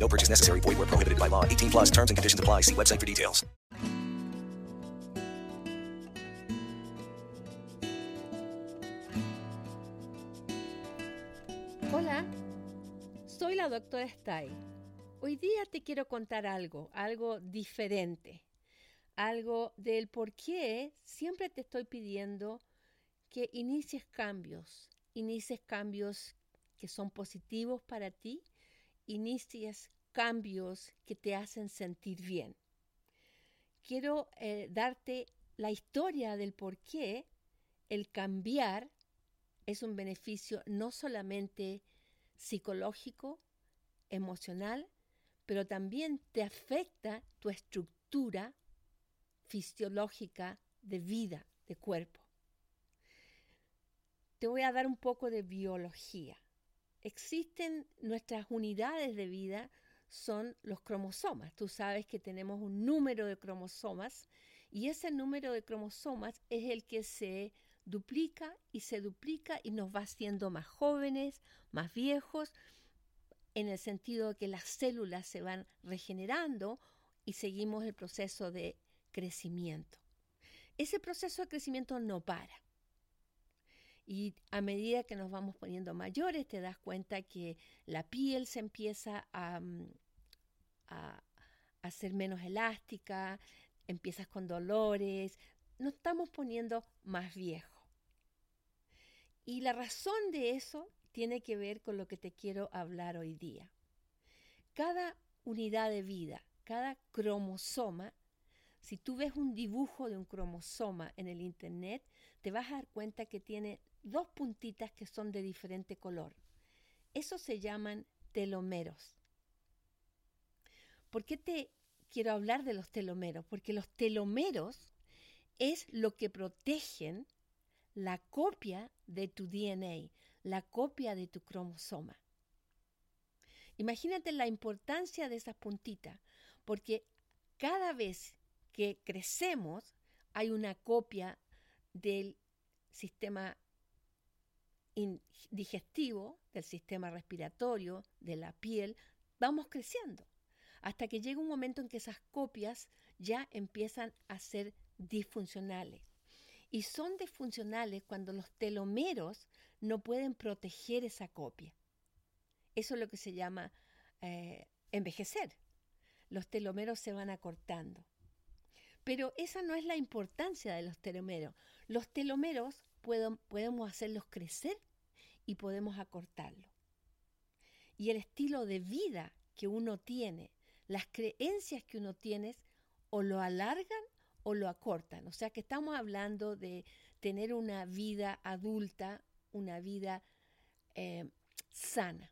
No purchase necessary. Void where prohibited by law. 18 plus terms and conditions apply. See website for details. Hola, soy la doctora Stay. Hoy día te quiero contar algo, algo diferente, algo del por qué siempre te estoy pidiendo que inicies cambios, inicies cambios que son positivos para ti, inicies cambios que te hacen sentir bien. Quiero eh, darte la historia del por qué el cambiar es un beneficio no solamente psicológico, emocional, pero también te afecta tu estructura fisiológica de vida, de cuerpo. Te voy a dar un poco de biología. Existen nuestras unidades de vida, son los cromosomas. Tú sabes que tenemos un número de cromosomas y ese número de cromosomas es el que se duplica y se duplica y nos va haciendo más jóvenes, más viejos, en el sentido de que las células se van regenerando y seguimos el proceso de crecimiento. Ese proceso de crecimiento no para. Y a medida que nos vamos poniendo mayores, te das cuenta que la piel se empieza a, a, a ser menos elástica, empiezas con dolores, nos estamos poniendo más viejos. Y la razón de eso tiene que ver con lo que te quiero hablar hoy día. Cada unidad de vida, cada cromosoma, si tú ves un dibujo de un cromosoma en el internet, te vas a dar cuenta que tiene dos puntitas que son de diferente color. Eso se llaman telomeros. ¿Por qué te quiero hablar de los telomeros? Porque los telomeros es lo que protegen la copia de tu DNA, la copia de tu cromosoma. Imagínate la importancia de esas puntitas, porque cada vez que crecemos hay una copia del sistema digestivo, del sistema respiratorio, de la piel, vamos creciendo, hasta que llega un momento en que esas copias ya empiezan a ser disfuncionales. Y son disfuncionales cuando los telomeros no pueden proteger esa copia. Eso es lo que se llama eh, envejecer. Los telomeros se van acortando. Pero esa no es la importancia de los telomeros. Los telomeros podemos hacerlos crecer y podemos acortarlos. Y el estilo de vida que uno tiene, las creencias que uno tiene, o lo alargan o lo acortan. O sea que estamos hablando de tener una vida adulta una vida eh, sana,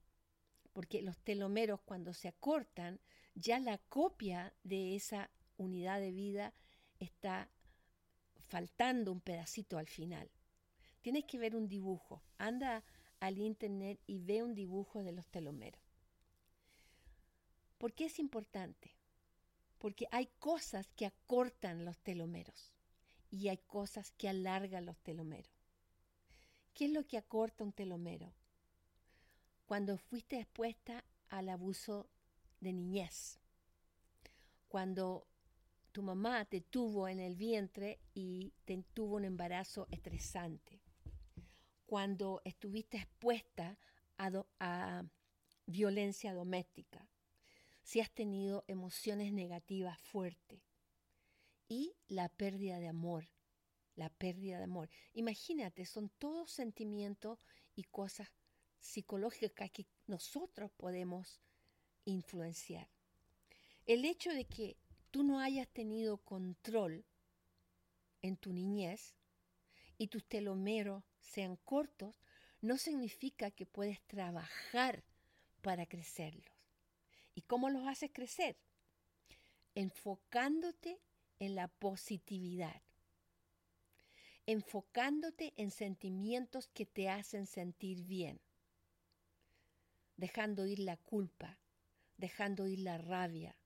porque los telomeros cuando se acortan, ya la copia de esa unidad de vida está faltando un pedacito al final. Tienes que ver un dibujo, anda al internet y ve un dibujo de los telomeros. ¿Por qué es importante? Porque hay cosas que acortan los telomeros y hay cosas que alargan los telomeros. ¿Qué es lo que acorta un telomero? Cuando fuiste expuesta al abuso de niñez, cuando tu mamá te tuvo en el vientre y te tuvo un embarazo estresante, cuando estuviste expuesta a, a violencia doméstica, si has tenido emociones negativas fuertes y la pérdida de amor, la pérdida de amor. Imagínate, son todos sentimientos y cosas psicológicas que nosotros podemos influenciar. El hecho de que tú no hayas tenido control en tu niñez y tus telomeros sean cortos, no significa que puedes trabajar para crecerlos. ¿Y cómo los haces crecer? enfocándote en la positividad, enfocándote en sentimientos que te hacen sentir bien, dejando ir la culpa, dejando ir la rabia,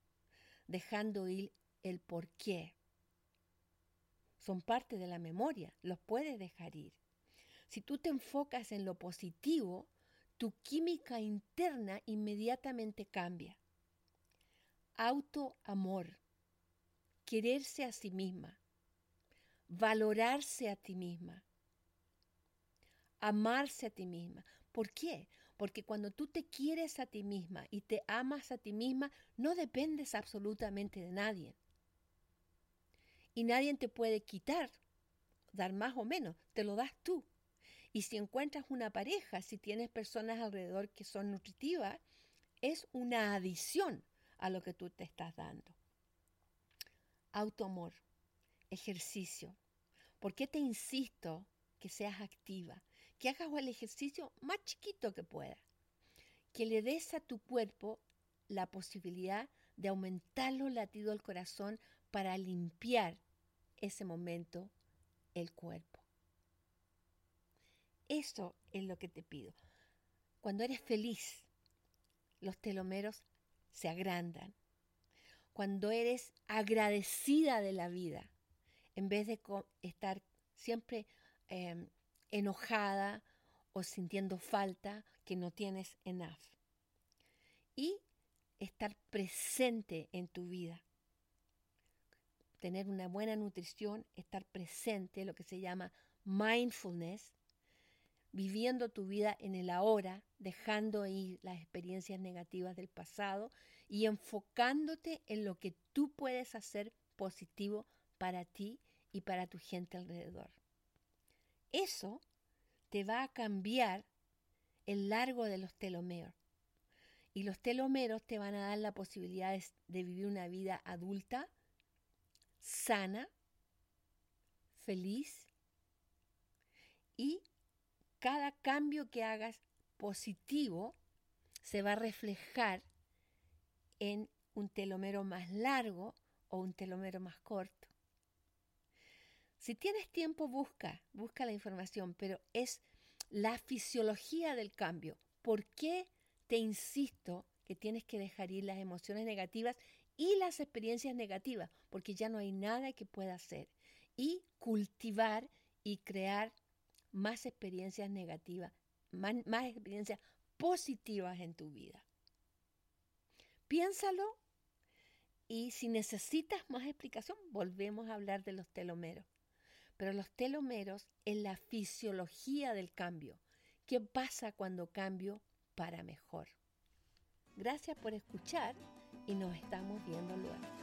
dejando ir el por qué. Son parte de la memoria, los puedes dejar ir. Si tú te enfocas en lo positivo, tu química interna inmediatamente cambia. Autoamor, quererse a sí misma, valorarse a ti misma, amarse a ti misma. ¿Por qué? Porque cuando tú te quieres a ti misma y te amas a ti misma, no dependes absolutamente de nadie. Y nadie te puede quitar, dar más o menos, te lo das tú. Y si encuentras una pareja, si tienes personas alrededor que son nutritivas, es una adición a lo que tú te estás dando. Autoamor, ejercicio. ¿Por qué te insisto que seas activa? Que hagas el ejercicio más chiquito que puedas. Que le des a tu cuerpo la posibilidad de aumentar los latidos del corazón para limpiar ese momento el cuerpo. Eso es lo que te pido. Cuando eres feliz, los telomeros se agrandan. Cuando eres agradecida de la vida, en vez de estar siempre em, enojada o sintiendo falta que no tienes enough. Y estar presente en tu vida. Tener una buena nutrición, estar presente, lo que se llama mindfulness, viviendo tu vida en el ahora, dejando ir las experiencias negativas del pasado y enfocándote en lo que tú puedes hacer positivo para ti y para tu gente alrededor. Eso te va a cambiar el largo de los telomeros. Y los telomeros te van a dar la posibilidad de, vivir una vida adulta, sana, feliz y cada cambio que hagas positivo se va a reflejar en un telomero más largo o un telomero más corto. Si tienes tiempo, busca, busca la información, pero es la fisiología del cambio. ¿Por qué te insisto que tienes que dejar ir las emociones negativas y las experiencias negativas? Porque ya no hay nada que pueda hacer. Y cultivar y crear más experiencias negativas, más, experiencias positivas en tu vida. Piénsalo y si necesitas más explicación, volvemos a hablar de los telomeros. Pero los telomeros es la fisiología del cambio. ¿Qué pasa cuando cambio para mejor? Gracias por escuchar y nos estamos viendo luego.